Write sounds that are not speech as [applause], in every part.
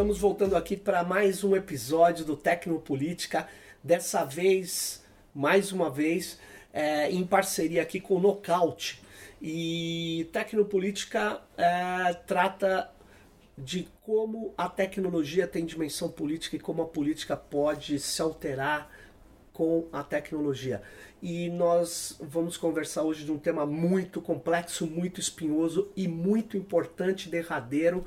estamos voltando aqui para mais um episódio do Tecnopolítica. Dessa vez, mais uma vez, é, em parceria aqui com o Nocaute. E Tecnopolítica é, trata de como a tecnologia tem dimensão política e como a política pode se alterar com a tecnologia. E nós vamos conversar hoje de um tema muito complexo, muito espinhoso e muito importante, derradeiro,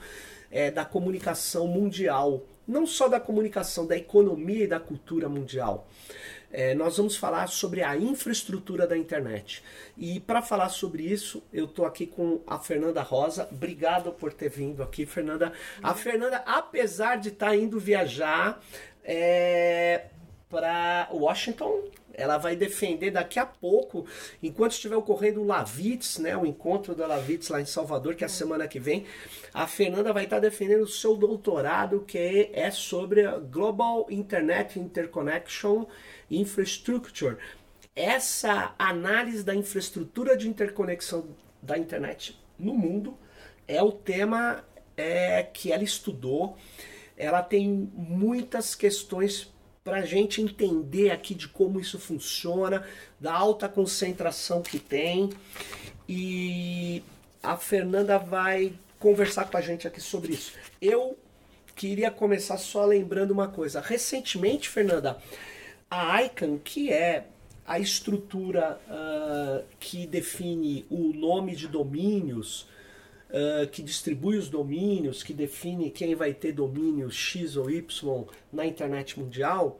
é, da comunicação mundial. Não só da comunicação, da economia e da cultura mundial. É, nós vamos falar sobre a infraestrutura da internet. E para falar sobre isso, eu estou aqui com a Fernanda Rosa. Obrigado por ter vindo aqui, Fernanda. A Fernanda, apesar de estar tá indo viajar é, para Washington, ela vai defender daqui a pouco, enquanto estiver ocorrendo o Lavitz, né, o encontro da Lavitz lá em Salvador, que é a semana que vem, a Fernanda vai estar defendendo o seu doutorado, que é sobre Global Internet Interconnection Infrastructure. Essa análise da infraestrutura de interconexão da internet no mundo é o tema é, que ela estudou. Ela tem muitas questões para a gente entender aqui de como isso funciona, da alta concentração que tem. E a Fernanda vai conversar com a gente aqui sobre isso. Eu queria começar só lembrando uma coisa. Recentemente, Fernanda, a ICANN, que é a estrutura uh, que define o nome de domínios, que distribui os domínios, que define quem vai ter domínio X ou Y na internet mundial,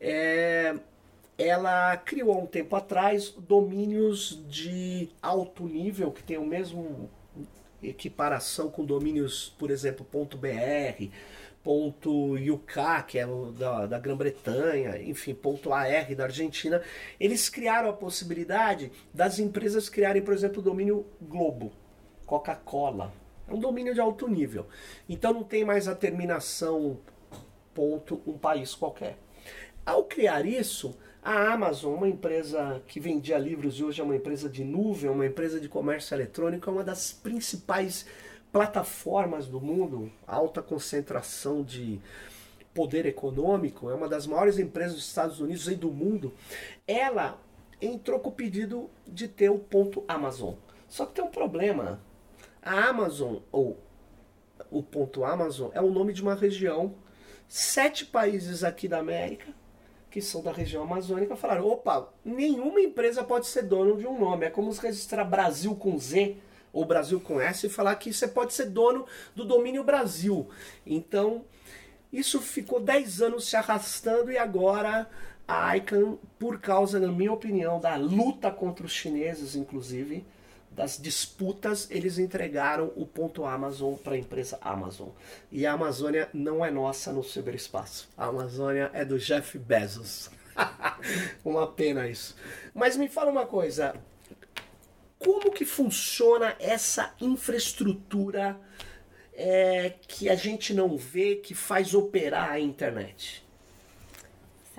é, ela criou há um tempo atrás domínios de alto nível, que tem o mesmo equiparação com domínios, por exemplo, .br, ponto .uk, que é da, da Grã-Bretanha, enfim, ponto .ar da Argentina, eles criaram a possibilidade das empresas criarem, por exemplo, o domínio Globo, Coca-Cola. É um domínio de alto nível. Então não tem mais a terminação ponto um país qualquer. Ao criar isso, a Amazon, uma empresa que vendia livros e hoje é uma empresa de nuvem, uma empresa de comércio eletrônico, é uma das principais plataformas do mundo, alta concentração de poder econômico, é uma das maiores empresas dos Estados Unidos e do mundo, ela entrou com o pedido de ter o ponto Amazon. Só que tem um problema. A Amazon, ou o ponto Amazon, é o nome de uma região. Sete países aqui da América, que são da região amazônica, falaram: opa, nenhuma empresa pode ser dono de um nome. É como se registrar Brasil com Z ou Brasil com S e falar que você pode ser dono do domínio Brasil. Então, isso ficou 10 anos se arrastando e agora a ICANN, por causa, na minha opinião, da luta contra os chineses, inclusive, das disputas, eles entregaram o ponto Amazon para a empresa Amazon. E a Amazônia não é nossa no ciberespaço. A Amazônia é do Jeff Bezos. [laughs] uma pena isso. Mas me fala uma coisa, como que funciona essa infraestrutura é, que a gente não vê, que faz operar a internet?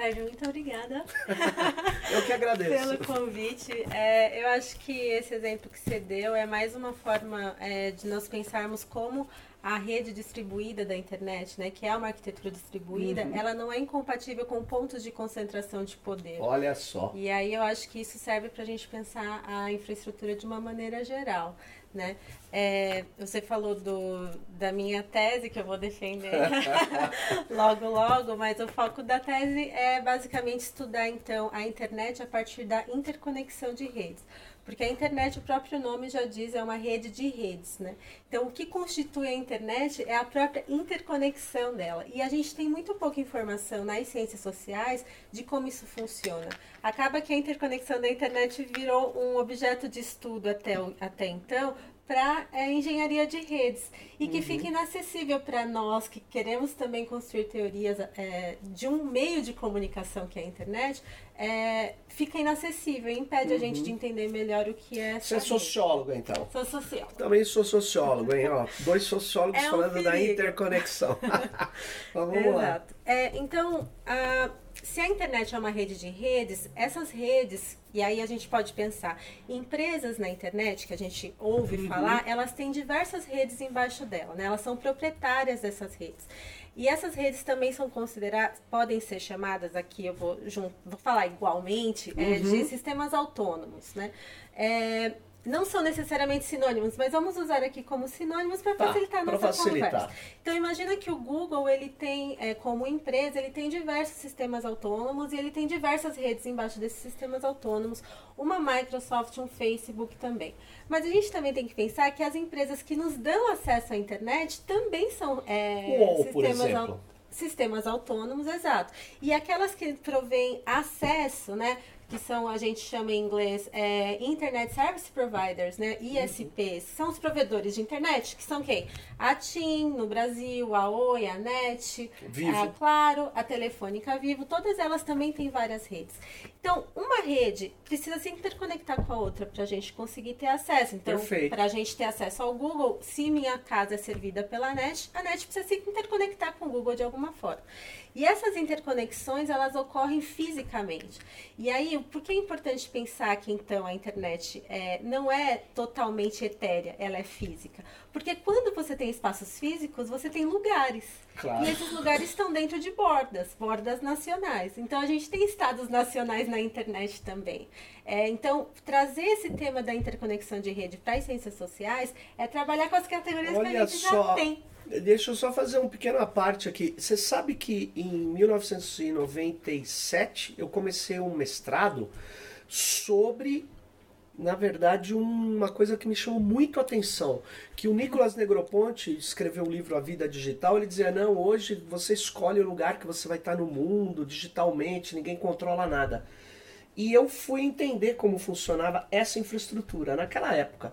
Sérgio, muito obrigada. [laughs] eu que agradeço. Pelo convite. É, eu acho que esse exemplo que você deu é mais uma forma é, de nós pensarmos como a rede distribuída da internet, né, que é uma arquitetura distribuída, uhum. ela não é incompatível com pontos de concentração de poder. Olha só. E aí eu acho que isso serve para a gente pensar a infraestrutura de uma maneira geral. Né? É, você falou do, da minha tese, que eu vou defender [laughs] logo, logo, mas o foco da tese é basicamente estudar então a internet a partir da interconexão de redes. Porque a internet, o próprio nome já diz, é uma rede de redes, né? Então, o que constitui a internet é a própria interconexão dela. E a gente tem muito pouca informação nas ciências sociais de como isso funciona. Acaba que a interconexão da internet virou um objeto de estudo até, até então, para é, engenharia de redes e que uhum. fica inacessível para nós que queremos também construir teorias é, de um meio de comunicação que é a internet, é, fica inacessível, impede uhum. a gente uhum. de entender melhor o que é. Você é sociólogo, então? Sou sociólogo. Também sou sociólogo, hein? Ó, dois sociólogos é um falando perigo. da interconexão. [laughs] [laughs] Vamos Exato. lá. É, então, a, se a internet é uma rede de redes, essas redes, e aí a gente pode pensar, empresas na internet que a gente ouve uhum. falar, elas têm diversas redes embaixo dela, né? Elas são proprietárias dessas redes. E essas redes também são consideradas, podem ser chamadas aqui, eu vou, junto, vou falar igualmente, uhum. é, de uhum. sistemas autônomos, né? É, não são necessariamente sinônimos, mas vamos usar aqui como sinônimos para tá, facilitar a nossa facilitar. conversa. Então imagina que o Google ele tem, é, como empresa, ele tem diversos sistemas autônomos e ele tem diversas redes embaixo desses sistemas autônomos, uma Microsoft, um Facebook também. Mas a gente também tem que pensar que as empresas que nos dão acesso à internet também são é, Uou, sistemas autônomos sistemas autônomos, exato. E aquelas que provêm acesso, né, que são, a gente chama em inglês, é, Internet Service Providers, né? ISPs, são os provedores de internet, que são quem? A TIM no Brasil, a Oi, a NET, Vivo. a Claro, a Telefônica Vivo, todas elas também têm várias redes. Então, uma rede precisa se interconectar com a outra para a gente conseguir ter acesso. Então, para a gente ter acesso ao Google, se minha casa é servida pela NET, a NET precisa se interconectar com o Google de alguma forma. E essas interconexões, elas ocorrem fisicamente. E aí, por que é importante pensar que, então, a internet é, não é totalmente etérea, ela é física? Porque quando você tem espaços físicos, você tem lugares. Claro. E esses lugares estão dentro de bordas, bordas nacionais. Então, a gente tem estados nacionais na internet também. É, então, trazer esse tema da interconexão de rede para as ciências sociais é trabalhar com as categorias Olha que a gente só. já tem. Deixa eu só fazer um pequeno parte aqui. Você sabe que em 1997 eu comecei um mestrado sobre, na verdade, uma coisa que me chamou muito a atenção. Que o Nicolas Negroponte escreveu o um livro A Vida Digital. Ele dizia: Não, hoje você escolhe o lugar que você vai estar no mundo, digitalmente, ninguém controla nada. E eu fui entender como funcionava essa infraestrutura naquela época.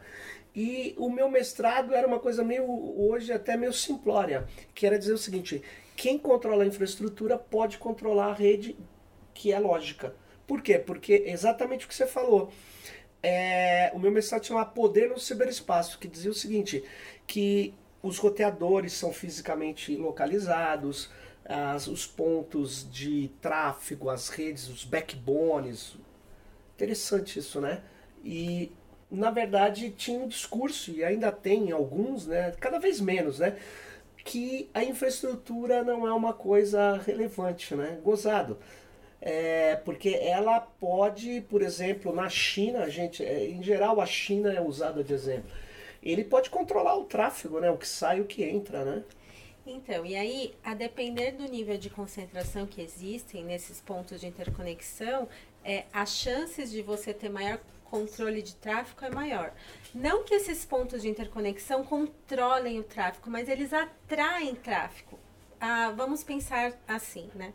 E o meu mestrado era uma coisa meio, hoje até meio simplória, que era dizer o seguinte: quem controla a infraestrutura pode controlar a rede que é lógica. Por quê? Porque exatamente o que você falou. É, o meu mestrado chama Poder no Ciberespaço, que dizia o seguinte: que os roteadores são fisicamente localizados, as, os pontos de tráfego, as redes, os backbones. Interessante isso, né? E na verdade, tinha um discurso, e ainda tem alguns, né, cada vez menos, né, que a infraestrutura não é uma coisa relevante, né, gozado. É, porque ela pode, por exemplo, na China, gente, é, em geral a China é usada de exemplo. Ele pode controlar o tráfego, né, o que sai e o que entra, né? Então, e aí, a depender do nível de concentração que existem nesses pontos de interconexão, é, as chances de você ter maior controle de tráfego é maior. Não que esses pontos de interconexão controlem o tráfego, mas eles atraem tráfego. Ah, vamos pensar assim, né?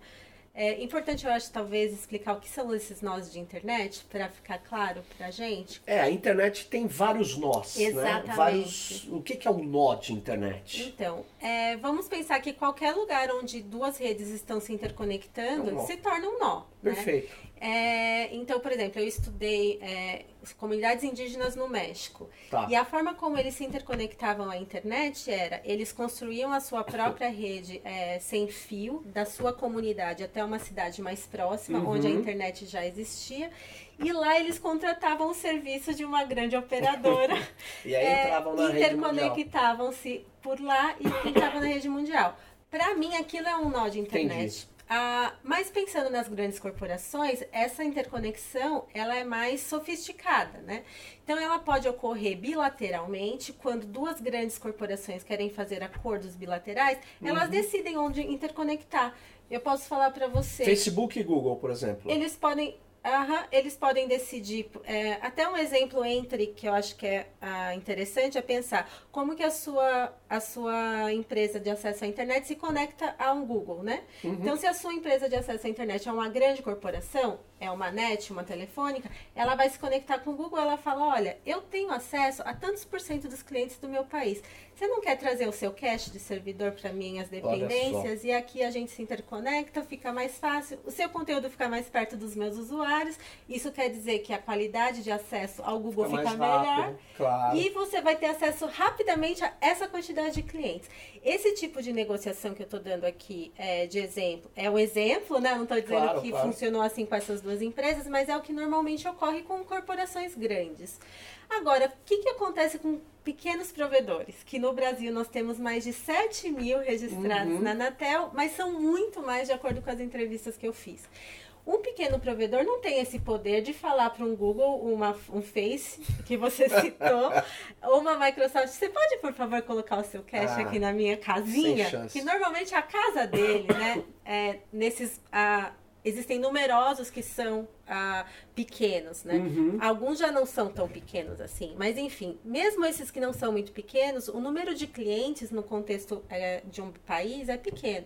É importante, eu acho, talvez, explicar o que são esses nós de internet, para ficar claro para a gente. É, a internet tem vários nós. Né? Exatamente. Né? Vários... O que, que é um nó de internet? Então, é, vamos pensar que qualquer lugar onde duas redes estão se interconectando é um se torna um nó. Né? Perfeito. Né? É, então, por exemplo, eu estudei é, comunidades indígenas no México. Tá. E a forma como eles se interconectavam à internet era, eles construíam a sua própria rede é, sem fio, da sua comunidade até uma cidade mais próxima, uhum. onde a internet já existia. E lá eles contratavam o serviço de uma grande operadora. [laughs] e aí é, entravam na Interconectavam-se por lá e entravam na rede mundial. Para mim, aquilo é um nó de internet. Entendi. Ah, mas pensando nas grandes corporações, essa interconexão ela é mais sofisticada, né? Então ela pode ocorrer bilateralmente, quando duas grandes corporações querem fazer acordos bilaterais, uhum. elas decidem onde interconectar. Eu posso falar para você. Facebook e Google, por exemplo. Eles podem Uhum, eles podem decidir. É, até um exemplo entre que eu acho que é ah, interessante é pensar como que a sua, a sua empresa de acesso à internet se conecta a um Google, né? Uhum. Então, se a sua empresa de acesso à internet é uma grande corporação, é uma net, uma telefônica, ela vai se conectar com o Google, ela fala, olha, eu tenho acesso a tantos por cento dos clientes do meu país. Você não quer trazer o seu cache de servidor para minhas dependências? E aqui a gente se interconecta, fica mais fácil, o seu conteúdo fica mais perto dos meus usuários. Isso quer dizer que a qualidade de acesso ao Google fica, fica melhor. Rápido, claro. E você vai ter acesso rapidamente a essa quantidade quantidade de clientes. Esse tipo de negociação que eu estou dando aqui é, de exemplo, é um exemplo, né? Não estou dizendo Claro, que claro. funcionou assim com essas duas empresas, mas é o que normalmente ocorre com corporações grandes. Agora, o que, que acontece com pequenos provedores? Que no Brasil nós temos mais de 7 mil registrados Uhum. na Anatel, mas são muito mais de acordo com as entrevistas que eu fiz. Um pequeno provedor não tem esse poder de falar para um Google, uma, um Face, que você [laughs] citou, ou uma Microsoft. Você pode, por favor, colocar o seu cache Ah, aqui na minha casinha? Que normalmente é a casa dele, né? É, nesses. ah, existem numerosos que são ah, pequenos, né? Uhum. Alguns já não são tão pequenos assim, mas enfim, mesmo esses que não são muito pequenos, o número de clientes no contexto eh, de um país é pequeno.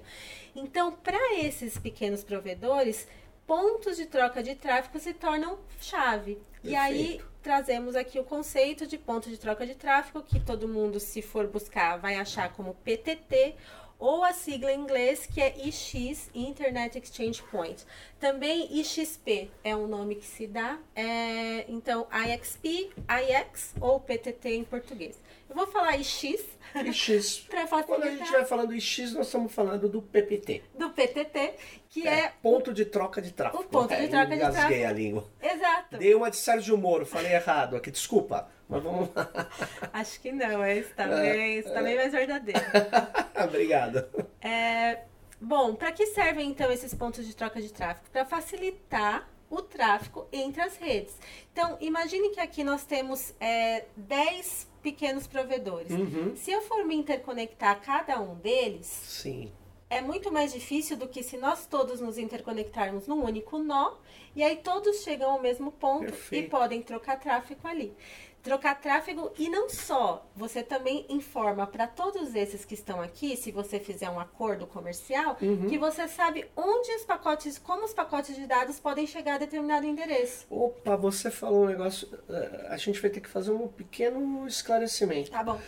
Então, para esses pequenos provedores, pontos de troca de tráfego se tornam chave. E aí Perfeito. trazemos aqui o conceito de ponto de troca de tráfego, que todo mundo, se for buscar, vai achar como PTT, ou a sigla em inglês que é IX, Internet Exchange Point. Também IXP é um nome que se dá, é, então IXP, IX ou PTT em português. Eu vou falar IX X. [laughs] para Quando a gente estiver falando em X, nós estamos falando do PPT. do PTT, que é, ponto de troca de tráfego. o ponto de É, troca de engasguei tráfego. a língua. exato. Dei uma de Sérgio Moro, falei errado aqui, desculpa. Mas vamos lá. [laughs] Acho que não, esse tá bem, esse tá bem mais verdadeiro. [laughs] Obrigado. É, bom, para que servem então esses pontos de troca de tráfego? Para facilitar o tráfego entre as redes. Então, imagine que aqui nós temos é, 10 pequenos provedores. Uhum. Se eu for me interconectar a cada um deles, Sim. É muito mais difícil do que se nós todos nos interconectarmos num único nó e aí todos chegam ao mesmo ponto Perfeito. e podem trocar tráfego ali. Trocar tráfego e não só, você também informa para todos esses que estão aqui, se você fizer um acordo comercial, Uhum. que você sabe onde os pacotes, como os pacotes de dados podem chegar a determinado endereço. Opa, você falou um negócio. eh, A gente vai ter que fazer um pequeno esclarecimento. Tá bom.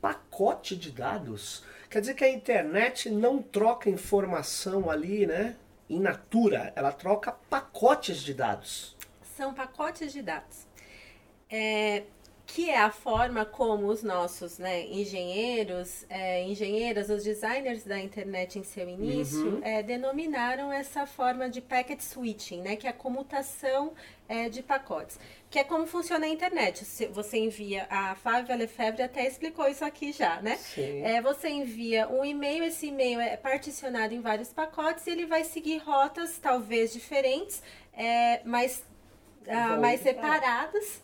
Pacote de dados? Quer dizer que a internet não troca informação ali, né? In natura, ela troca pacotes de dados. são pacotes de dados. É, que é a forma como os nossos né, engenheiros, é, engenheiras, os designers da internet em seu início, Uhum. é, denominaram essa forma de packet switching, né, que é a comutação é, de pacotes. Que é como funciona a internet. Você envia, a Flávia Lefebvre até explicou isso aqui já, né? Sim. É, você envia um e-mail, esse e-mail é particionado em vários pacotes e ele vai seguir rotas talvez diferentes, é, mas ah, mais separadas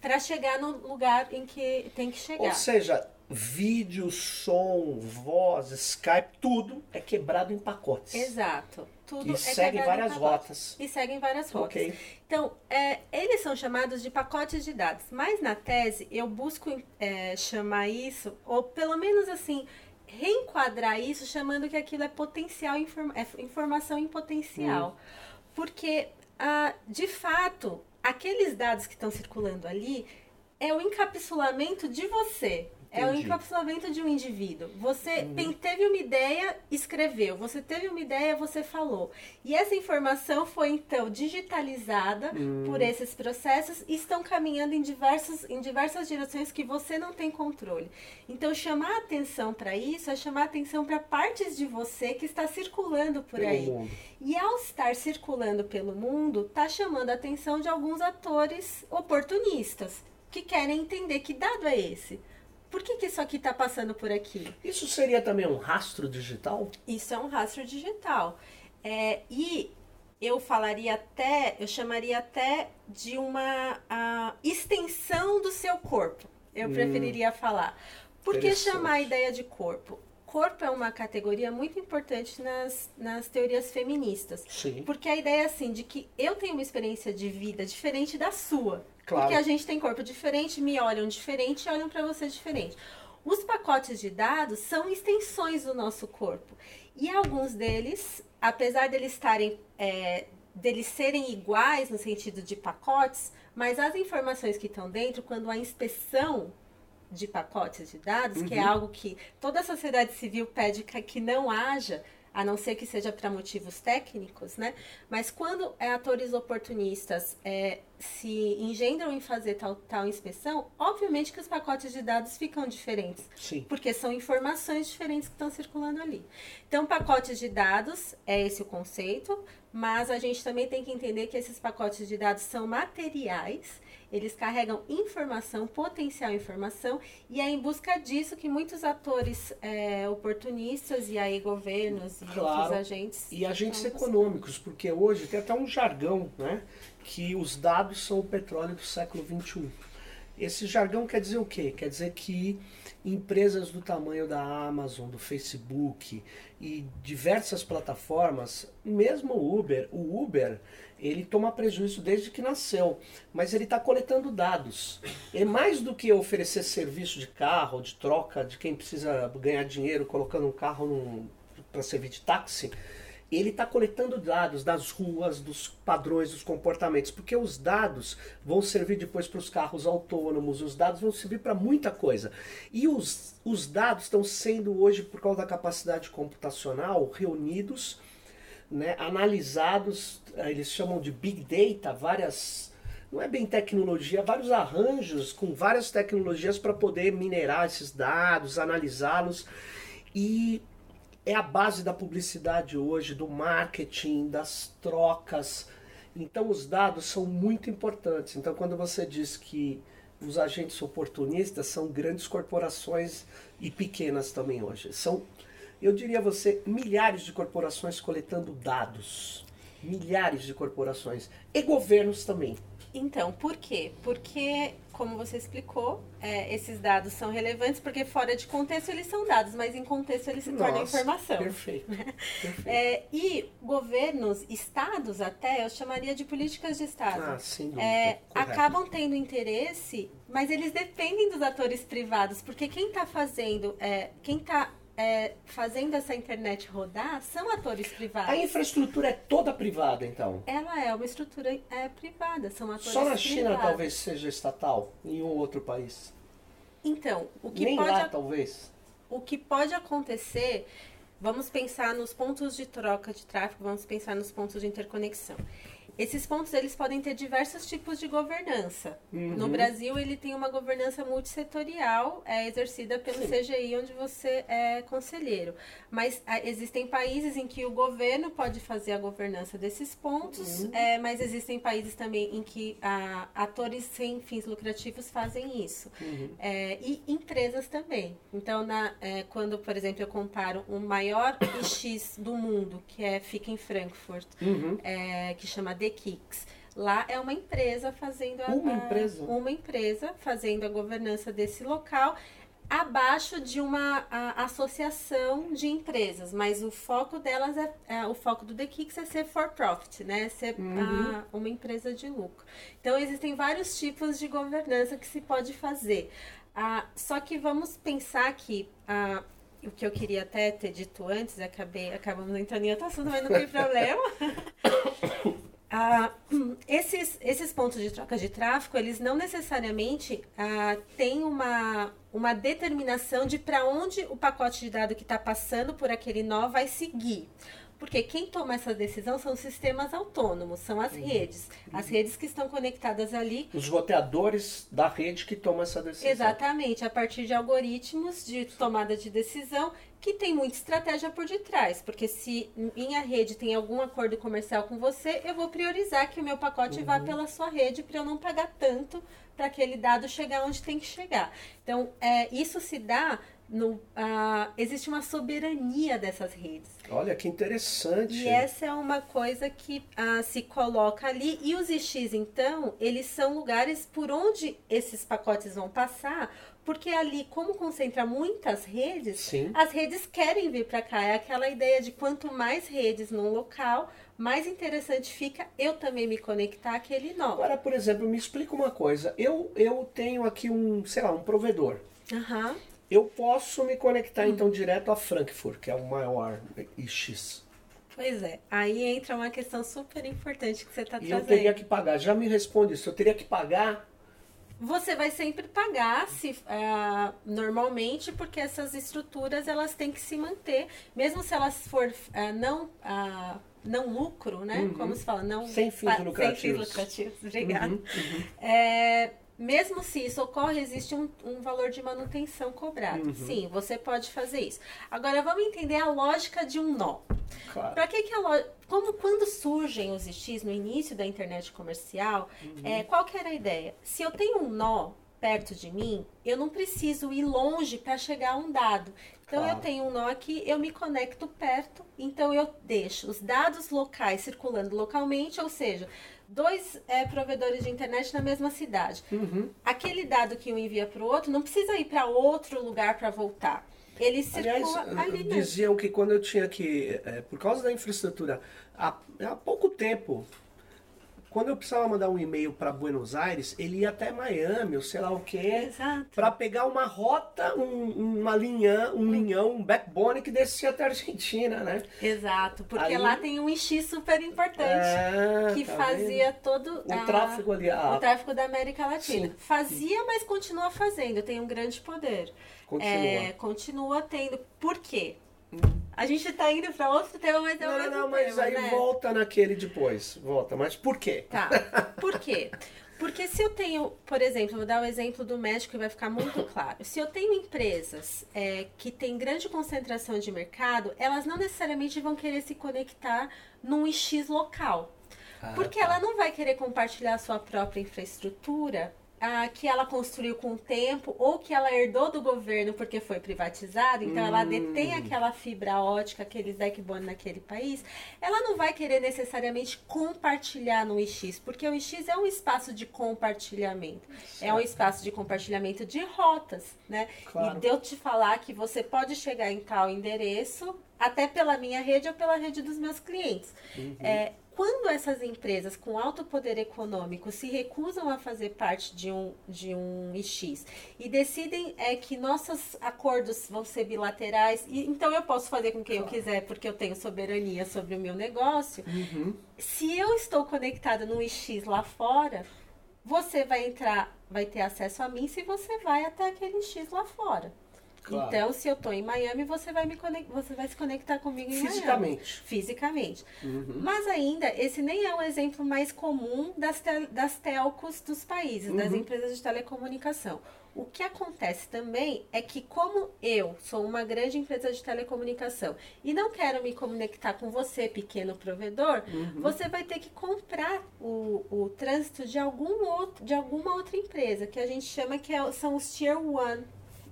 para chegar no lugar em que tem que chegar. Ou seja, vídeo, som, voz, Skype, tudo é quebrado em pacotes. Exato. Tudo E é segue quebrado em várias rotas. E seguem várias rotas. Ok. Então, é, eles são chamados de pacotes de dados. Mas na tese, eu busco é, chamar isso, ou pelo menos assim, reenquadrar isso, chamando que aquilo é potencial, inform- é informação em potencial. Porque, ah, de fato, aqueles dados que estão circulando ali é o encapsulamento de você. É o encapsulamento de um indivíduo. Você tem- teve uma ideia, escreveu. Você teve uma ideia, você falou. E essa informação foi então digitalizada por esses processos e estão caminhando em, diversos, em diversas direções que você não tem controle. Então, chamar atenção para isso é chamar atenção para partes de você que está circulando por Pelo aí. mundo. E ao estar circulando pelo mundo, está chamando a atenção de alguns atores oportunistas que querem entender que dado é esse. Por que, que isso aqui está passando por aqui? Isso seria também um rastro digital? Isso é um rastro digital. É, e eu falaria até, eu chamaria até de uma extensão do seu corpo. Eu preferiria falar. Por que chamar a ideia de corpo? Corpo é uma categoria muito importante nas, nas teorias feministas. Sim. Porque a ideia é assim, de que eu tenho uma experiência de vida diferente da sua. Claro. Porque a gente tem corpo diferente, me olham diferente e olham para você diferente. Os pacotes de dados são extensões do nosso corpo. E alguns deles, apesar deles estarem. é, deles serem iguais no sentido de pacotes, mas as informações que estão dentro, quando a inspeção de pacotes de dados, que é algo que toda a sociedade civil pede que não haja, a não ser que seja para motivos técnicos, né? Mas quando é, atores oportunistas é, se engendram em fazer tal, tal inspeção, obviamente que os pacotes de dados ficam diferentes. Sim. Porque são informações diferentes que estão circulando ali. Então, pacotes de dados, é esse o conceito, mas a gente também tem que entender que esses pacotes de dados são materiais eles carregam informação, potencial informação, e é em busca disso que muitos atores é, oportunistas e aí governos e claro, outros agentes. E agentes econômicos, porque hoje tem até um jargão, né? Que os dados são o petróleo do século XXI. Esse jargão quer dizer o quê? Quer dizer que empresas do tamanho da Amazon, do Facebook e diversas plataformas, mesmo o Uber, o Uber ele toma prejuízo desde que nasceu, mas ele está coletando dados. É mais do que oferecer serviço de carro, de troca, de quem precisa ganhar dinheiro colocando um carro para servir de táxi. Ele está coletando dados das ruas, dos padrões, dos comportamentos, porque os dados vão servir depois para os carros autônomos, os dados vão servir para muita coisa. E os, os dados estão sendo hoje, por causa da capacidade computacional, reunidos né, analisados, eh, eles chamam de Big Data, várias, não é bem tecnologia, vários arranjos com várias tecnologias para poder minerar esses dados, analisá-los. E é a base da publicidade hoje, do marketing, das trocas. Então os dados são muito importantes. Então quando você diz que os agentes oportunistas são grandes corporações e pequenas também hoje. São eu diria a você, milhares de corporações coletando dados. Milhares de corporações. E governos também. Então, por quê? Porque, como você explicou, é, esses dados são relevantes porque fora de contexto eles são dados, mas em contexto eles se Nossa, tornam informação. Perfeito. [laughs] perfeito. É, e governos, estados até, eu chamaria de políticas de estado, ah, sim, é, acabam tendo interesse, mas eles dependem dos atores privados, porque quem está fazendo, é, quem está é, fazendo essa internet rodar são atores privados. A infraestrutura é toda privada, então? Ela é uma estrutura é, privada, são atores Só na privados. China talvez seja estatal, em um outro país. Então, o que Nem pode... lá, talvez. O que pode acontecer, vamos pensar nos pontos de troca de tráfego, vamos pensar nos pontos de interconexão. Esses pontos eles podem ter diversos tipos de governança. Uhum. No Brasil, ele tem uma governança multissetorial é, exercida pelo Sim. CGI, onde você é conselheiro. Mas a, existem países em que o governo pode fazer a governança desses pontos, uhum. é, mas existem países também em que a, atores sem fins lucrativos fazem isso. Uhum. É, e empresas também. Então, na, é, quando, por exemplo, eu comparo o maior IX do mundo, que é, fica em Frankfurt, uhum. é, que chama The Kicks. Lá é uma empresa fazendo a, uma empresa uma empresa fazendo a governança desse local abaixo de uma a, associação de empresas, mas o foco delas é, é, o foco do The Kicks é ser for profit, né? Ser uhum. a, uma empresa de lucro. Então existem vários tipos de governança que se pode fazer. Ah, só que vamos pensar que ah, o que eu queria até ter dito antes, acabei acabamos entrando em outro assunto, mas não tem [laughs] problema. [laughs] Ah, [clears throat] esses, esses pontos de troca de tráfego, eles não necessariamente ah, têm uma, uma determinação de para onde o pacote de dados que está passando por aquele nó vai seguir. Porque quem toma essa decisão são sistemas autônomos, são as uhum. redes. As uhum. redes que estão conectadas ali. Os roteadores da rede que tomam essa decisão. Exatamente, a partir de algoritmos de tomada de decisão que tem muita estratégia por detrás, porque se minha rede tem algum acordo comercial com você, eu vou priorizar que o meu pacote uhum. vá pela sua rede para eu não pagar tanto para aquele dado chegar onde tem que chegar. Então, é, isso se dá no, existe uma soberania dessas redes. Olha que interessante. E essa é uma coisa que se coloca ali. E os IX, então, eles são lugares por onde esses pacotes vão passar, porque ali, como concentra muitas redes, Sim. as redes querem vir para cá. É aquela ideia de quanto mais redes num local, mais interessante fica eu também me conectar àquele nó. Agora, por exemplo, me explica uma coisa. Eu, eu tenho aqui um, sei lá, um provedor. Uhum eu posso me conectar hum. então direto a Frankfurt, que é o maior IX. Pois é, aí entra uma questão super importante que você está trazendo. E eu teria que pagar, já me responde isso, eu teria que pagar você vai sempre pagar se uh, normalmente porque essas estruturas elas têm que se manter mesmo se elas for uh, não uh, não lucro né Uhum. como se fala não Sem fins Sem lucrativos. fins lucrativos obrigada Uhum, uhum. É, mesmo se isso ocorre, existe um, um valor de manutenção cobrado. Uhum. Sim, você pode fazer isso. Agora vamos entender a lógica de um nó. Claro. Para que que a lo... como quando surgem os IX no início da internet comercial, Uhum. é, qual que era a ideia? Se eu tenho um nó perto de mim, eu não preciso ir longe para chegar a um dado. Então Claro. eu tenho um nó aqui, eu me conecto perto, então eu deixo os dados locais circulando localmente, ou seja, dois é, provedores de internet na mesma cidade. Uhum. Aquele dado que um envia para o outro não precisa ir para outro lugar para voltar. Ele Aliás, circula ali mesmo. diziam que quando eu tinha que, é, por causa da infraestrutura, há, há pouco tempo, quando eu precisava mandar um e-mail para Buenos Aires, ele ia até Miami, ou sei lá o quê, para pegar uma rota, um- uma linha, um linhão, um backbone que descia até a Argentina, né? Exato, porque Aí- lá tem um IX super importante. É, que tá fazia todo vendo? a- o tráfego ali, a- o tráfego da América Latina. Sim. Fazia, mas continua fazendo, tem um grande poder. Continua. É, continua tendo. Por quê? A gente tá indo para outro tema, mas é o Não, mesmo não, mas tema, aí né? volta naquele depois, volta. Mas por quê? Tá. Por quê? Porque se eu tenho, por exemplo, vou dar o exemplo do médico e vai ficar muito [coughs] claro. Se eu tenho empresas é, que têm grande concentração de mercado, elas não necessariamente vão querer se conectar num X local. Ah, Porque tá. ela não vai querer compartilhar a sua própria infraestrutura ah, que ela construiu com o tempo ou que ela herdou do governo porque foi privatizada, então ela Hum. detém aquela fibra ótica, aqueles backbone naquele país, ela não vai querer necessariamente compartilhar no IX, porque o IX é um espaço de compartilhamento, é um espaço de compartilhamento de rotas, né? Claro. E de eu te falar que você pode chegar em tal endereço, até pela minha rede ou pela rede dos meus clientes. Uhum. É, quando essas empresas com alto poder econômico se recusam a fazer parte de um, de um IX e decidem é, que nossos acordos vão ser bilaterais, e, então eu posso fazer com quem eu quiser porque eu tenho soberania sobre o meu negócio, Uhum. se eu estou conectada no IX lá fora, você vai entrar, vai ter acesso a mim se você vai até aquele X lá fora. Claro. Então, se eu tô em Miami, você vai me conec- você vai se conectar comigo em Miami. Fisicamente. Fisicamente. Uhum. Mas ainda, esse nem é o exemplo mais comum das, das telcos dos países, das Uhum. empresas de telecomunicação. O que acontece também é que, como eu sou uma grande empresa de telecomunicação e não quero me conectar com você, pequeno provedor, Uhum. você vai ter que comprar o, o trânsito de, algum outro, de alguma outra empresa, que a gente chama que é- são os Tier 1,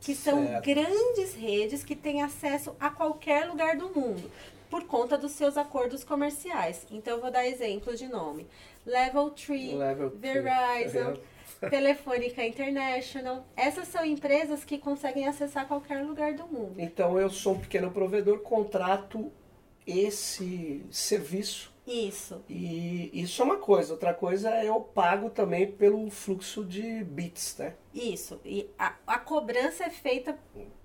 que são Certo. grandes redes que têm acesso a qualquer lugar do mundo por conta dos seus acordos comerciais. Então, eu vou dar exemplo de nome. Level 3, Level three. Verizon, [laughs] Telefônica International. Essas são empresas que conseguem acessar qualquer lugar do mundo. Então eu sou um pequeno provedor, contrato esse serviço Isso. e isso é uma coisa. Outra coisa é eu pago também pelo fluxo de bits, né? Isso. E a, a cobrança é feita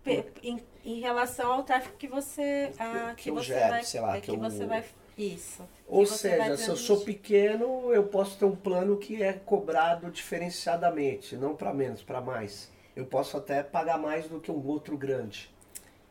pe- em, em relação ao tráfego que você, ah, que que você gero, vai, sei lá, é, que que eu- você vai isso. Ou seja, se eu sou pequeno, eu posso ter um plano que é cobrado diferenciadamente, não para menos, para mais. Eu posso até pagar mais do que um outro grande.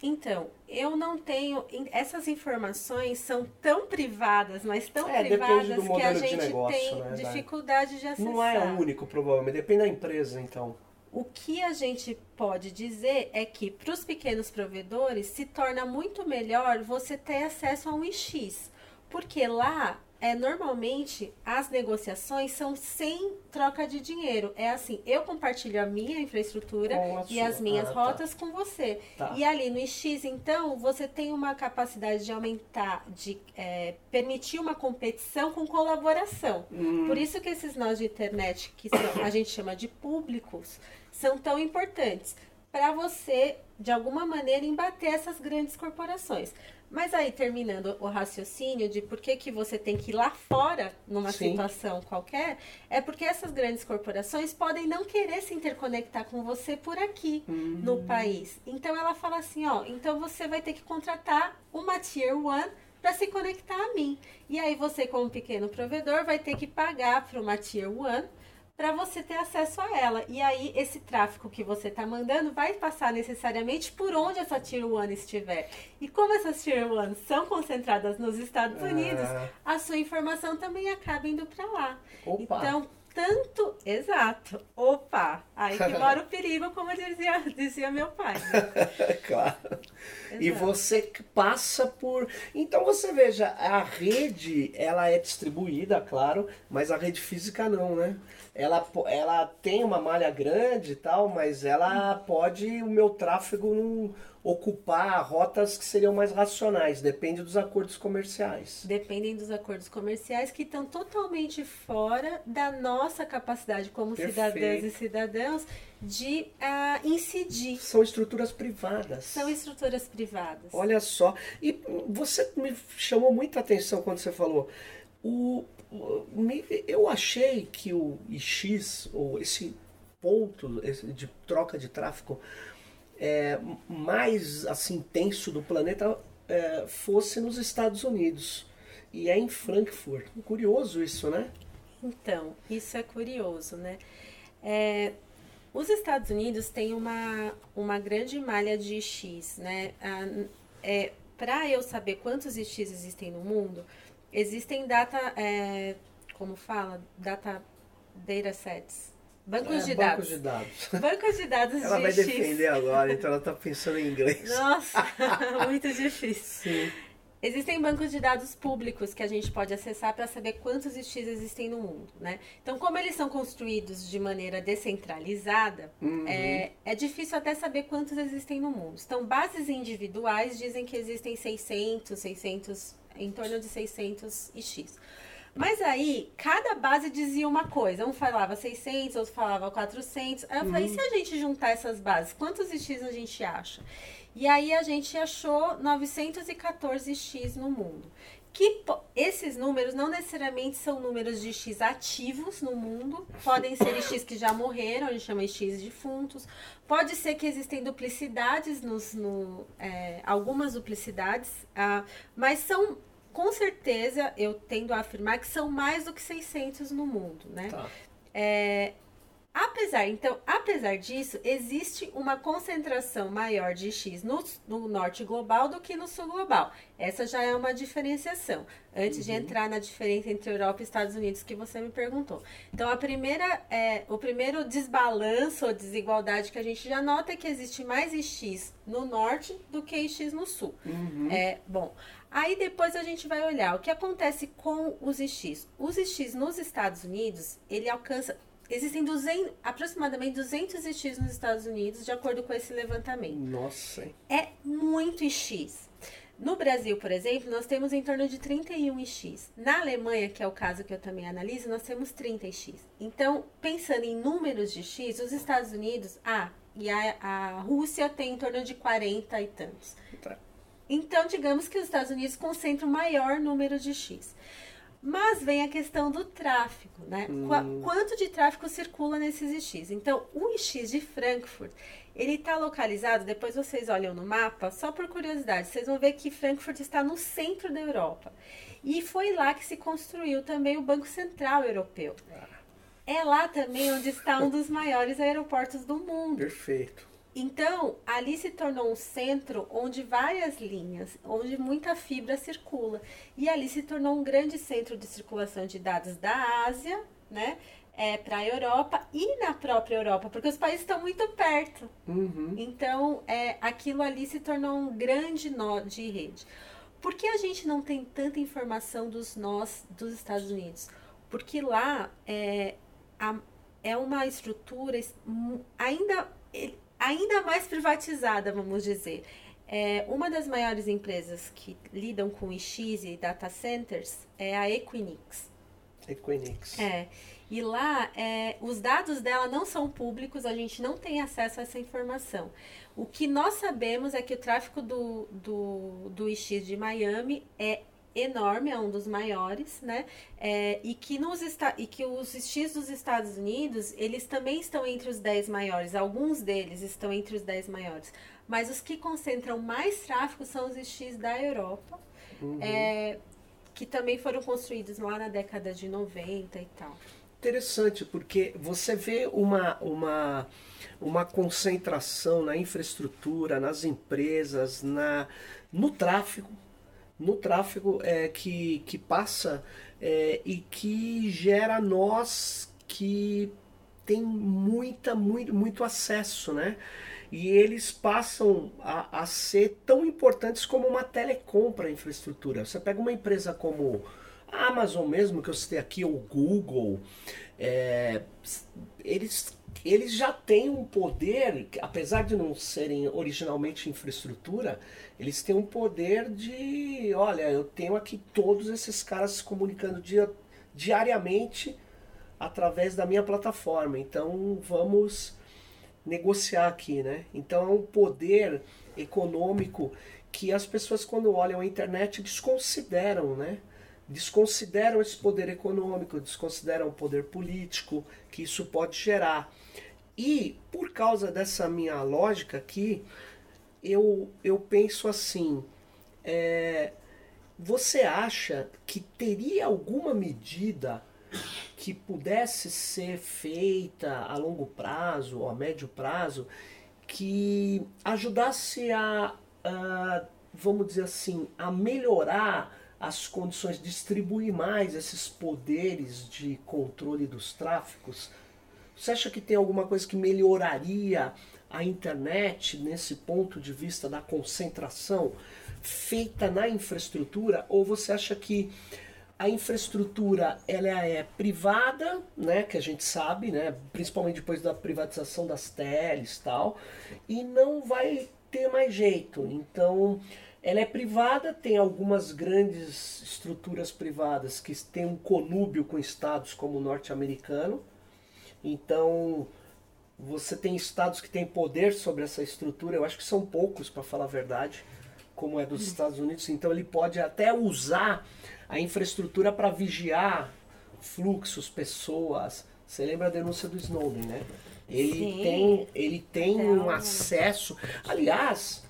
Então, eu não tenho. Essas informações são tão privadas, mas tão É, privadas que a gente negócio, tem né, dificuldade de acessar. Não é o único, provavelmente. Depende da empresa, então. O que a gente pode dizer é que para os pequenos provedores se torna muito melhor você ter acesso a um IX. Porque lá, é, normalmente, as negociações são sem troca de dinheiro. É assim, eu compartilho a minha infraestrutura a e as minhas Ah, tá. rotas com você. Tá. E ali no IX, então, você tem uma capacidade de aumentar, de é, permitir uma competição com colaboração. Hum. Por isso que esses nós de internet, que são- a gente chama de públicos, são tão importantes para você, de alguma maneira, embater essas grandes corporações. Mas aí, terminando o raciocínio de por que, que você tem que ir lá fora, numa Sim. situação qualquer, é porque essas grandes corporações podem não querer se interconectar com você por aqui, no país. Então, ela fala assim, ó, então você vai ter que contratar uma Tier 1 para se conectar a mim. E aí, você, como pequeno provedor, vai ter que pagar para uma Tier 1 para você ter acesso a ela. E aí, esse tráfego que você está mandando vai passar necessariamente por onde essa Tier 1 estiver. E como essas Tier 1 são concentradas nos Estados Unidos, ah. a sua informação também acaba indo para lá. Opa. Então, tanto. Exato. Opa! Aí que mora o perigo, como dizia, dizia meu pai. Né? [laughs] claro. Exato. E você passa por. Então você veja, a rede ela é distribuída, claro, mas a rede física não, né? Ela, ela tem uma malha grande e tal, mas ela pode. O meu tráfego não ocupar rotas que seriam mais racionais, depende dos acordos comerciais. Dependem dos acordos comerciais que estão totalmente fora da nossa capacidade como Perfeito. cidadãs e cidadãos de uh, incidir. São estruturas privadas. São estruturas privadas. Olha só, e você me chamou muita atenção quando você falou o, eu achei que o IX, ou esse ponto de troca de tráfego, é, mais assim intenso do planeta é, fosse nos Estados Unidos. E é em Frankfurt. Curioso isso, né? Então, isso é curioso, né? É, os Estados Unidos têm uma, uma grande malha de X, né? é, Para eu saber quantos X existem no mundo, existem data, é, como fala, data datasets. Bancos é, de bancos dados. de dados. [laughs] Bancos de dados ela de vai defender agora, então ela está pensando em inglês. Nossa, [laughs] muito difícil. Sim. Existem bancos de dados públicos que a gente pode acessar para saber quantos X existem no mundo, né? Então, como eles são construídos de maneira descentralizada, uhum. é, é difícil até saber quantos existem no mundo. Então, bases individuais dizem que existem 600, 600, em torno de 600 X. Mas aí, cada base dizia uma coisa. Um falava 600, outro falava 400. Aí eu uhum. falei, e se a gente juntar essas bases, quantos X a gente acha? E aí a gente achou 914 X no mundo. Que esses números não necessariamente são números de X ativos no mundo, podem ser X que já morreram, a gente chama X defuntos. Pode ser que existem duplicidades, nos, no, é, algumas duplicidades, ah, mas são com certeza eu tendo a afirmar que são mais do que 600 no mundo, né? Tá. É, apesar, então, apesar disso, existe uma concentração maior de X no, no, norte global do que no sul global. Essa já é uma diferenciação. Antes uhum. de entrar na diferença entre Europa e Estados Unidos que você me perguntou. Então, a primeira, é, o primeiro desbalanço ou desigualdade que a gente já nota é que existe mais X no norte do que X no sul. Uhum. É, bom, Aí depois a gente vai olhar o que acontece com os X. Os X nos Estados Unidos, ele alcança existem 200, aproximadamente 200 X nos Estados Unidos, de acordo com esse levantamento. Nossa. É muito X. No Brasil, por exemplo, nós temos em torno de 31 X. Na Alemanha, que é o caso que eu também analiso, nós temos 30 X. Então, pensando em números de X, os Estados Unidos, ah, e a, a Rússia tem em torno de 40 e tantos. Tá. Então, digamos que os Estados Unidos concentram o maior número de X. Mas vem a questão do tráfego, né? Hum. Quanto de tráfego circula nesses X? Então, o X de Frankfurt, ele está localizado, depois vocês olham no mapa, só por curiosidade, vocês vão ver que Frankfurt está no centro da Europa. E foi lá que se construiu também o Banco Central Europeu. Ah. É lá também onde está um dos maiores aeroportos do mundo. Perfeito. Então, ali se tornou um centro onde várias linhas, onde muita fibra circula. E ali se tornou um grande centro de circulação de dados da Ásia, né? É, para a Europa e na própria Europa, porque os países estão muito perto. Uhum. Então, é, aquilo ali se tornou um grande nó de rede. Por que a gente não tem tanta informação dos nós dos Estados Unidos? Porque lá é, a, é uma estrutura ainda ainda mais privatizada, vamos dizer. É, uma das maiores empresas que lidam com IX e data centers é a Equinix. Equinix. É. E lá, é, os dados dela não são públicos, a gente não tem acesso a essa informação. O que nós sabemos é que o tráfego do, do, do IX de Miami é enorme, é um dos maiores, né? É, e, que nos, e que os X dos Estados Unidos, eles também estão entre os 10 maiores, alguns deles estão entre os 10 maiores. Mas os que concentram mais tráfego são os X da Europa, uhum. é, que também foram construídos lá na década de 90 e tal. interessante, porque você vê uma, uma, uma concentração na infraestrutura, nas empresas, na, no tráfego, no tráfego é, que, que passa é, e que gera nós que tem muita, muito, muito acesso, né? E eles passam a, a ser tão importantes como uma telecom para a infraestrutura. Você pega uma empresa como a Amazon mesmo, que eu citei aqui, o Google, é, eles, eles já têm um poder, apesar de não serem originalmente infraestrutura, eles têm um poder de, olha, eu tenho aqui todos esses caras se comunicando dia, diariamente através da minha plataforma. Então vamos negociar aqui, né? Então é um poder econômico que as pessoas quando olham a internet desconsideram, né? Desconsideram esse poder econômico, desconsideram o poder político que isso pode gerar. E por causa dessa minha lógica aqui, eu, eu penso assim: é, você acha que teria alguma medida que pudesse ser feita a longo prazo ou a médio prazo que ajudasse a, a vamos dizer assim, a melhorar as condições, distribuir mais esses poderes de controle dos tráficos? Você acha que tem alguma coisa que melhoraria a internet nesse ponto de vista da concentração feita na infraestrutura? Ou você acha que a infraestrutura ela é privada, né, que a gente sabe, né, principalmente depois da privatização das teles e tal, e não vai ter mais jeito. Então, ela é privada, tem algumas grandes estruturas privadas que têm um conúbio com estados como o norte-americano. Então, você tem estados que têm poder sobre essa estrutura, eu acho que são poucos, para falar a verdade, como é dos Estados Unidos. Então, ele pode até usar a infraestrutura para vigiar fluxos, pessoas. Você lembra a denúncia do Snowden, né? Ele Sim. tem, ele tem um acesso. Aliás,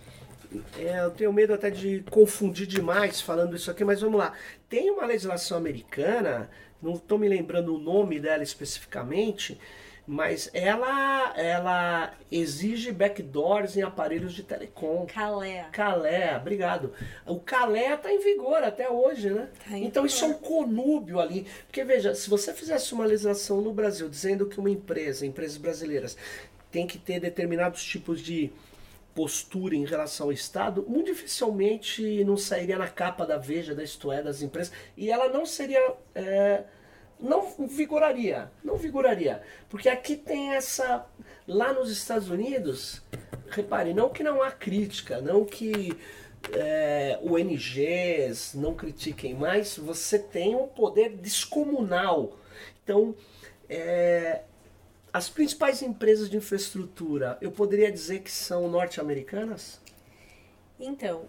é, eu tenho medo até de confundir demais falando isso aqui, mas vamos lá. Tem uma legislação americana, não estou me lembrando o nome dela especificamente, mas ela ela exige backdoors em aparelhos de telecom. Calé. Calé, obrigado. O Calé está em vigor até hoje, né? Tá então isso é um conúbio ali. Porque veja, se você fizesse uma legislação no Brasil dizendo que uma empresa, empresas brasileiras, tem que ter determinados tipos de postura em relação ao Estado, muito dificilmente não sairia na capa da Veja, da Isto é, das empresas, e ela não seria. É, não vigoraria, não vigoraria, porque aqui tem essa, lá nos Estados Unidos, repare, não que não há crítica, não que é, ONGs não critiquem, mas você tem um poder descomunal. Então, é, as principais empresas de infraestrutura, eu poderia dizer que são norte-americanas? Então,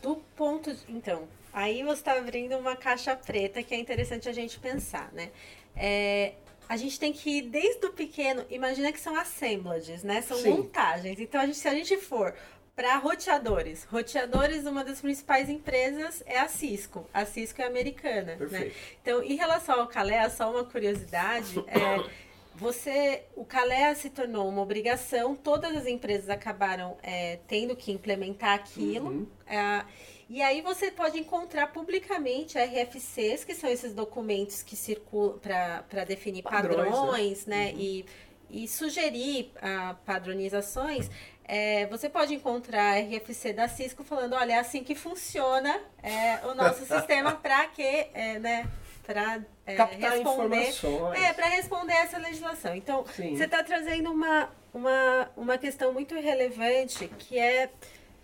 do ponto, de, então, Aí você está abrindo uma caixa preta que é interessante a gente pensar, né? É, a gente tem que ir desde o pequeno, imagina que são assemblages, né? São Sim. montagens. Então, a gente, se a gente for para roteadores, roteadores, uma das principais empresas é a Cisco. A Cisco é americana, né? Perfeito. né? Então, em relação ao Calea, só uma curiosidade, [coughs] é, você, o Calea se tornou uma obrigação, todas as empresas acabaram é, tendo que implementar aquilo. Uhum. É, e aí você pode encontrar publicamente RFCs, que são esses documentos que circulam para definir padrões, né? padrões né? né? Uhum. E, e sugerir uh, padronizações. É, você pode encontrar RFC da Cisco falando, olha, é assim que funciona é, o nosso [laughs] sistema para que, é, né, para é, responder, é, para responder essa legislação. Então, Sim. você está trazendo uma, uma, uma questão muito relevante que é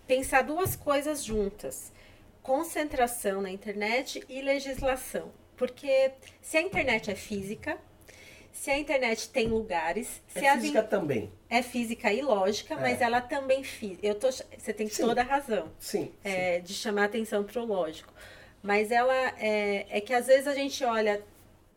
pensar duas coisas juntas: concentração na internet e legislação. Porque se a internet é física, se a internet tem lugares. É se física in... também. É física e lógica, é. mas ela também física. Eu tô, você tem sim. toda a razão sim, é, sim. de chamar atenção para o lógico. Mas ela é, é que às vezes a gente olha.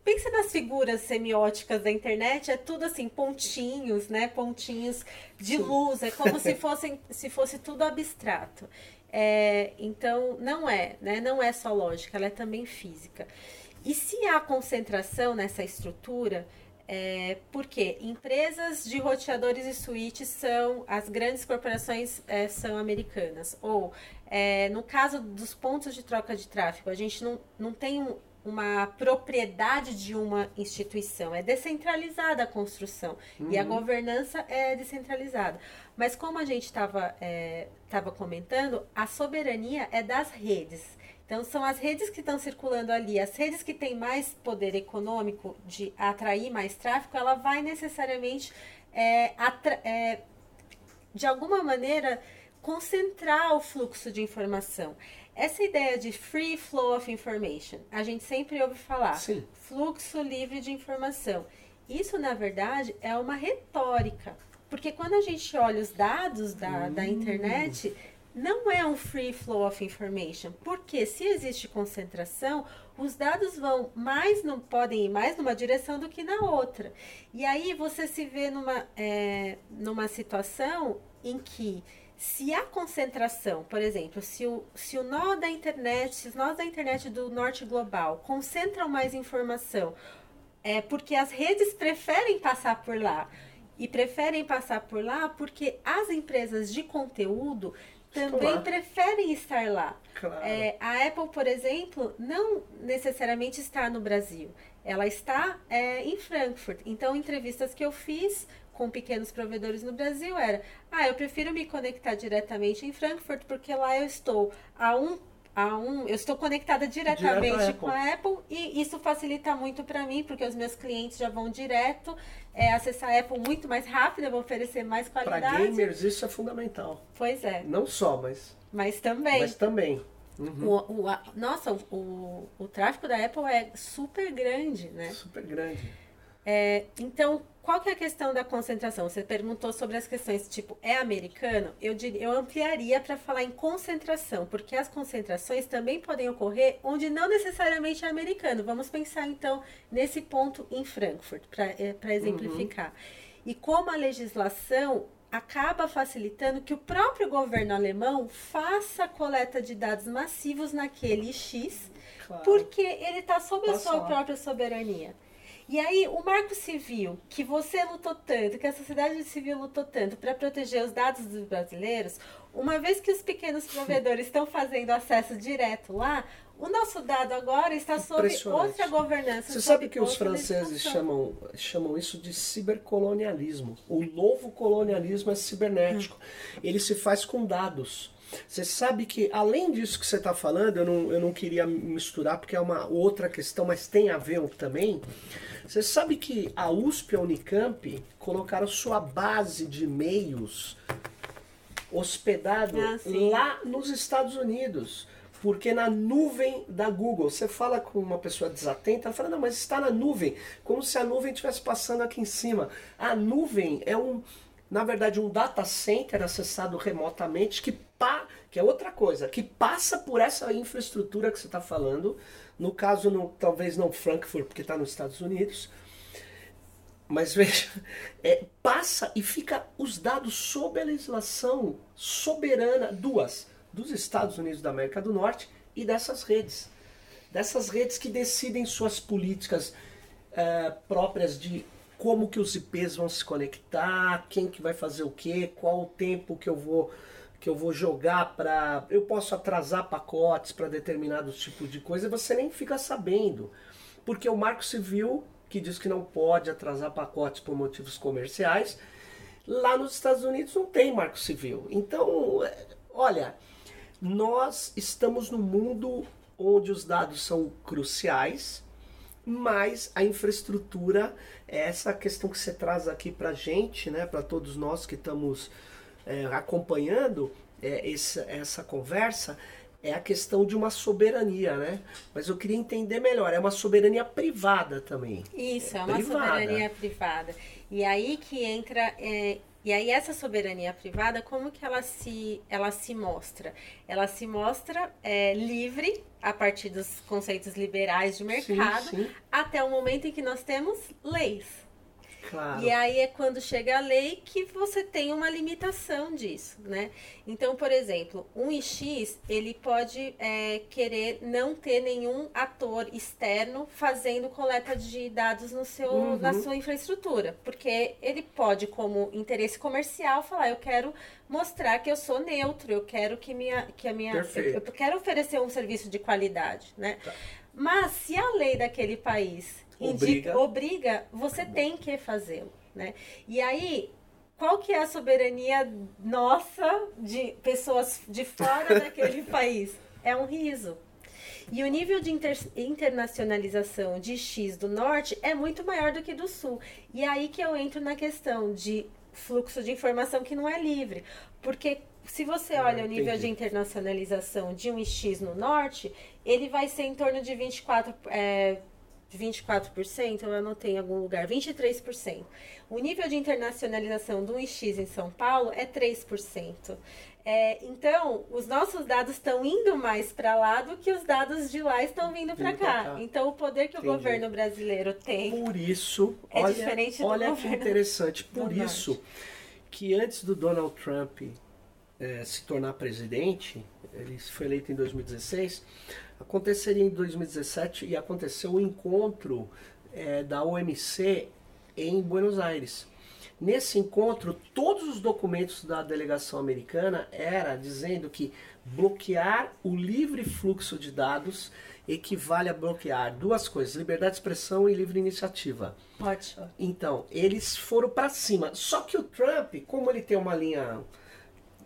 Pensa nas figuras semióticas da internet, é tudo assim, pontinhos, né? Pontinhos de luz, é como se, [laughs] fossem, se fosse tudo abstrato. É, então, não é, né? Não é só lógica, ela é também física. E se há concentração nessa estrutura, É, porque empresas de roteadores e switches são as grandes corporações é, são americanas. Ou é, no caso dos pontos de troca de tráfego, a gente não, não tem um, uma propriedade de uma instituição, é descentralizada a construção uhum. e a uhum. governança é descentralizada. Mas como a gente estava é, comentando, a soberania é das redes. Então, são as redes que estão circulando ali, as redes que têm mais poder econômico de atrair mais tráfego, ela vai necessariamente, é, é, de alguma maneira, concentrar o fluxo de informação. Essa ideia de free flow of information, a gente sempre ouve falar, Sim. fluxo livre de informação. Isso, na verdade, é uma retórica. Porque quando a gente olha os dados da, hum. da internet, não é um free flow of information, porque se existe concentração, os dados vão mais, não podem ir mais numa direção do que na outra. E aí você se vê numa, é, numa situação em que se a concentração, por exemplo, se o, se o nó da internet, se os nós da internet do norte global concentram mais informação, é porque as redes preferem passar por lá. E preferem passar por lá porque as empresas de conteúdo também preferem estar lá. Claro. É, a Apple, por exemplo, não necessariamente está no Brasil. Ela está é, em Frankfurt. Então, entrevistas que eu fiz com pequenos provedores no Brasil era: ah, eu prefiro me conectar diretamente em Frankfurt porque lá eu estou a um a um, eu estou conectada diretamente direto com a Apple e isso facilita muito para mim, porque os meus clientes já vão direto é, acessar a Apple muito mais rápido, vou oferecer mais qualidade. Para gamers isso é fundamental. Pois é. Não só, mas. Mas também. Mas também. Uhum. O, o, a, nossa, o, o, o tráfego da Apple é super grande, né? Super grande. É, então, qual que é a questão da concentração? Você perguntou sobre as questões tipo, é americano? Eu, diria, eu ampliaria para falar em concentração, porque as concentrações também podem ocorrer onde não necessariamente é americano. Vamos pensar então nesse ponto em Frankfurt, para é, exemplificar. Uhum. E como a legislação acaba facilitando que o próprio governo alemão faça coleta de dados massivos naquele X, claro. porque ele está sob a sua própria soberania. E aí, o marco civil, que você lutou tanto, que a sociedade civil lutou tanto para proteger os dados dos brasileiros, uma vez que os pequenos provedores estão fazendo acesso direto lá, o nosso dado agora está sob outra governança. Você sabe que os franceses chamam, chamam isso de cibercolonialismo. O novo colonialismo é cibernético. Hum. Ele se faz com dados. Você sabe que, além disso que você está falando, eu não, eu não queria misturar porque é uma outra questão, mas tem a ver também. Você sabe que a USP e a Unicamp colocaram sua base de e-mails hospedado ah, lá nos Estados Unidos. Porque na nuvem da Google, você fala com uma pessoa desatenta, ela fala, não, mas está na nuvem, como se a nuvem estivesse passando aqui em cima. A nuvem é um, na verdade, um data center acessado remotamente, que, pa, que é outra coisa, que passa por essa infraestrutura que você está falando. No caso, no, talvez não Frankfurt, porque está nos Estados Unidos. Mas [laughs] veja, é, passa e fica os dados sob a legislação soberana, duas, dos Estados Unidos da América do Norte e dessas redes. Dessas redes que decidem suas políticas uh, próprias de como que os IPs vão se conectar, quem que vai fazer o que, qual o tempo que eu vou que eu vou jogar para eu posso atrasar pacotes para determinados tipos de coisa, você nem fica sabendo. Porque o Marco Civil, que diz que não pode atrasar pacotes por motivos comerciais, lá nos Estados Unidos não tem Marco Civil. Então, é, olha, nós estamos no mundo onde os dados são cruciais, mas a infraestrutura é essa questão que você traz aqui para gente, né, para todos nós que estamos é, acompanhando é, essa, essa conversa, é a questão de uma soberania, né? Mas eu queria entender melhor, é uma soberania privada também. Isso, é, é uma privada. soberania privada. E aí que entra é, e aí essa soberania privada, como que ela se, ela se mostra? Ela se mostra é, livre a partir dos conceitos liberais de mercado sim, sim. até o momento em que nós temos leis. Claro. E aí é quando chega a lei que você tem uma limitação disso, né? Então, por exemplo, um IX, ele pode é, querer não ter nenhum ator externo fazendo coleta de dados no seu, Uhum. na sua infraestrutura. Porque ele pode, como interesse comercial, falar, eu quero mostrar que eu sou neutro, eu quero que, minha, que a minha... Eu, Perfeito. eu quero oferecer um serviço de qualidade, né? Tá. Mas se a lei daquele país Obriga. indica, obriga, você tem que fazê-lo, né? E aí, qual que é a soberania nossa de pessoas de fora [laughs] daquele país? É um riso. E o nível de inter- internacionalização de X do norte é muito maior do que do sul. E é aí que eu entro na questão de fluxo de informação que não é livre. Porque se você Ah, olha o nível de internacionalização de um X no norte, ele vai ser em torno de 24, é, 24%, eu anotei em algum lugar, 23%. O nível de internacionalização do IX em São Paulo é 3%. É, então, os nossos dados estão indo mais para lá do que os dados de lá estão vindo para cá. cá. Então, o poder que Entendi. o governo brasileiro tem Por isso, É olha, diferente do olha que interessante, por norte. isso que antes do Donald Trump eh, se tornar presidente, ele foi eleito em 2016, aconteceria em 2017 e aconteceu o encontro eh, da OMC em Buenos Aires. Nesse encontro, todos os documentos da delegação americana era dizendo que bloquear o livre fluxo de dados equivale a bloquear duas coisas: liberdade de expressão e livre iniciativa. Então, eles foram para cima. Só que o Trump, como ele tem uma linha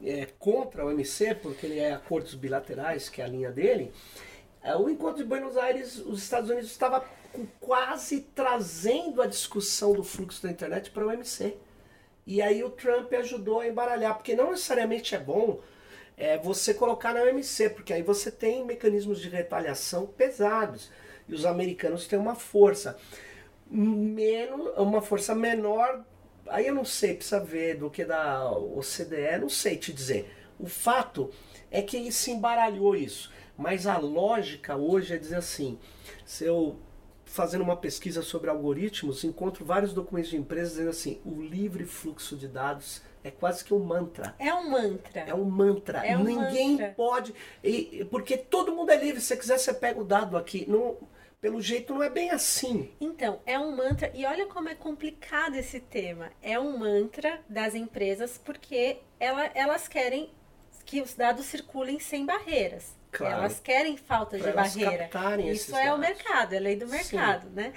é, contra o MC, porque ele é acordos bilaterais, que é a linha dele, é, o encontro de Buenos Aires, os Estados Unidos estava quase trazendo a discussão do fluxo da internet para o MC. E aí o Trump ajudou a embaralhar, porque não necessariamente é bom é, você colocar na OMC, porque aí você tem mecanismos de retaliação pesados. E os americanos têm uma força menos, uma força menor. Aí eu não sei, precisa ver do que da OCDE, não sei te dizer. O fato é que se embaralhou isso. Mas a lógica hoje é dizer assim: se eu fazendo uma pesquisa sobre algoritmos, encontro vários documentos de empresas dizendo assim: o livre fluxo de dados é quase que um mantra. É um mantra. É um mantra. É um Ninguém mantra. pode. e- porque todo mundo é livre. Se você quiser, você pega o dado aqui. Não, pelo jeito, não é bem assim. Então, é um mantra, e olha como é complicado esse tema. É um mantra das empresas porque ela- elas querem que os dados circulem sem barreiras. Claro. Elas querem falta de Pra elas barreira. Isso é o dados. mercado, é lei do mercado, né?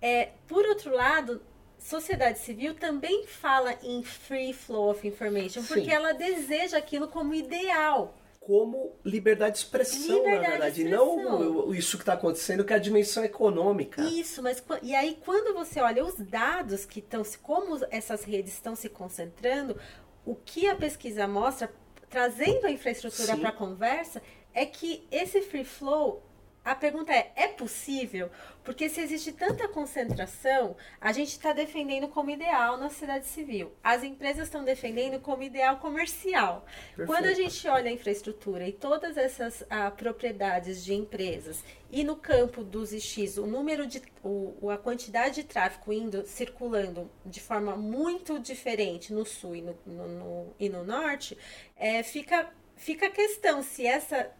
É, por outro lado, sociedade civil também fala em free flow of information, Sim. porque ela deseja aquilo como ideal. Como liberdade de expressão, Liberdade na verdade. de não expressão. o- isso que está acontecendo, que é a dimensão econômica. Isso, mas e aí quando você olha os dados que estão como essas redes estão se concentrando, o que a pesquisa mostra, trazendo a infraestrutura Sim. para a conversa, é que esse free flow, a pergunta é, é possível? Porque se existe tanta concentração, a gente está defendendo como ideal na sociedade civil. As empresas estão defendendo como ideal comercial. Perfeito. Quando a gente olha a infraestrutura e todas essas ah, propriedades de empresas e no campo dos IX, o número de o- a quantidade de tráfego indo circulando de forma muito diferente no sul e no, no- no- e no norte, é, fica fica a questão se essa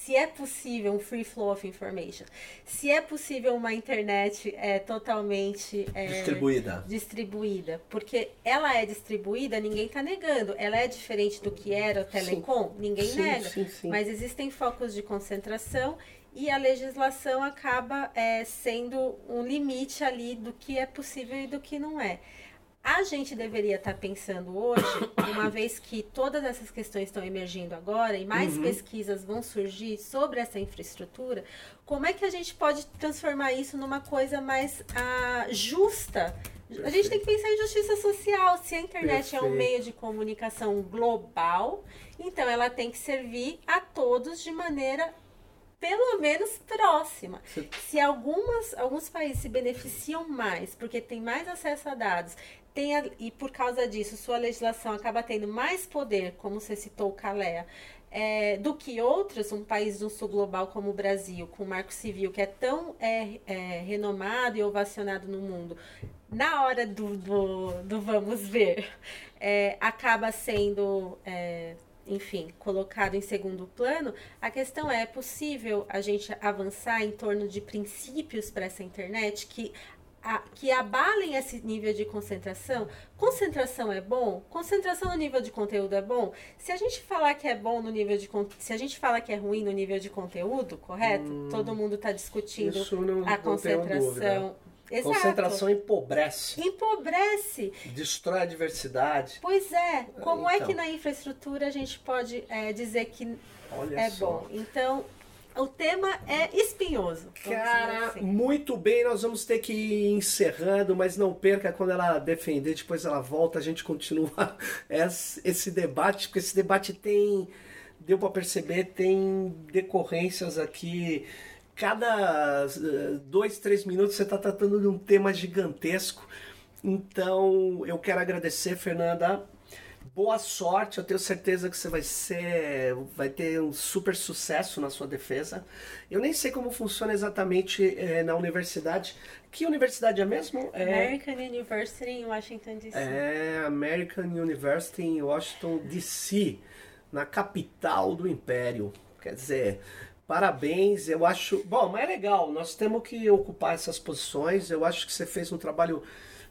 se é possível um free flow of information, se é possível uma internet é, totalmente é, Distribuída. distribuída, porque ela é distribuída, ninguém está negando. Ela é diferente do que era o telecom, ninguém Sim, nega. sim, sim. Mas existem focos de concentração e a legislação acaba é, sendo um limite ali do que é possível e do que não é. A gente deveria estar pensando hoje, [coughs] uma vez que todas essas questões estão emergindo agora e mais Uhum. pesquisas vão surgir sobre essa infraestrutura, como é que a gente pode transformar isso numa coisa mais ah, justa? A gente tem que pensar em justiça social. Se a internet é um Perfeito. meio de comunicação global, então ela tem que servir a todos de maneira pelo menos próxima. Se algumas, alguns países se beneficiam mais porque tem mais acesso a dados tem a- e por causa disso sua legislação acaba tendo mais poder, como você citou o é, do que outros, um país do sul global como o Brasil, com o marco civil que é tão é, é, renomado e ovacionado no mundo, na hora do, do, do vamos ver, é, acaba sendo. É, enfim, colocado em segundo plano, a questão é, é possível a gente avançar em torno de princípios para essa internet que a, que abalem esse nível de concentração. Concentração é bom? Concentração no nível de conteúdo é bom? Se a gente falar que é bom no nível de se a gente fala que é ruim no nível de conteúdo, correto? Hum, Todo mundo está discutindo não, a concentração. Exato. Concentração empobrece. Empobrece. Destrói a diversidade. Pois é. Como então. é que então. na infraestrutura a gente pode é, dizer que Olha é só. bom? Então, o tema é espinhoso. Cara, assim. muito bem, nós vamos ter que ir encerrando, mas não perca quando ela defender, depois ela volta, a gente continua [laughs] esse debate, porque esse debate tem, deu para perceber, tem decorrências aqui. Cada eh, dois, três minutos você está tratando de um tema gigantesco. Então, eu quero agradecer, Fernanda, boa sorte, eu tenho certeza que você vai ser, vai ter um super sucesso na sua defesa. Eu nem sei como funciona exatamente é, na universidade. Que universidade é mesmo? É... American University em Washington D.C. É, American University em Washington D.C., na capital do Império. Quer dizer, parabéns, eu acho. Bom, mas é legal, nós temos que ocupar essas posições. Eu acho que você fez um trabalho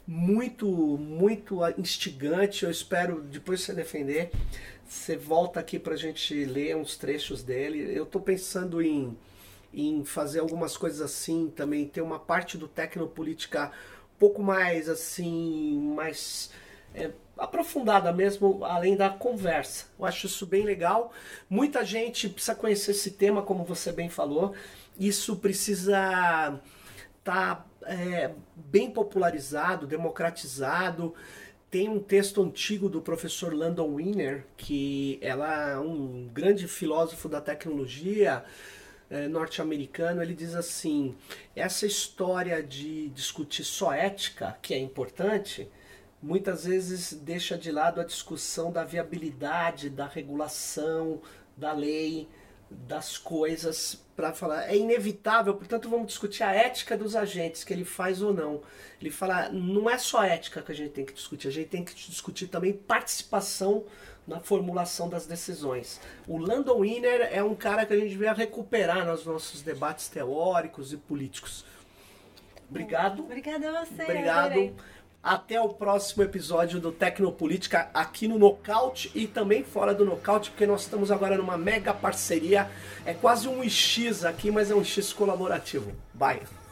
muito, muito instigante. Eu espero depois você defender. Você volta aqui para a gente ler uns trechos dele. Eu estou pensando em, em fazer algumas coisas assim também, ter uma parte do Tecnopolítica um pouco mais assim, mais é, aprofundada mesmo, além da conversa. Eu acho isso bem legal. Muita gente precisa conhecer esse tema, como você bem falou. Isso precisa estar tá é, bem popularizado, democratizado. Tem um texto antigo do professor Landon Wiener, que ela é um grande filósofo da tecnologia é, norte-americano. Ele diz assim: essa história de discutir só ética, que é importante, muitas vezes deixa de lado a discussão da viabilidade, da regulação, da lei das coisas para falar é inevitável, portanto vamos discutir a ética dos agentes que ele faz ou não. Ele fala, não é só ética que a gente tem que discutir, a gente tem que discutir também participação na formulação das decisões. O Landon Wiener é um cara que a gente devia recuperar nos nossos debates teóricos e políticos. Obrigado. Obrigada a você. Obrigado. Até o próximo episódio do Tecnopolítica aqui no Nocaute e também fora do Nocaute, porque nós estamos agora numa mega parceria. É quase um X aqui, mas é um X colaborativo. Bye!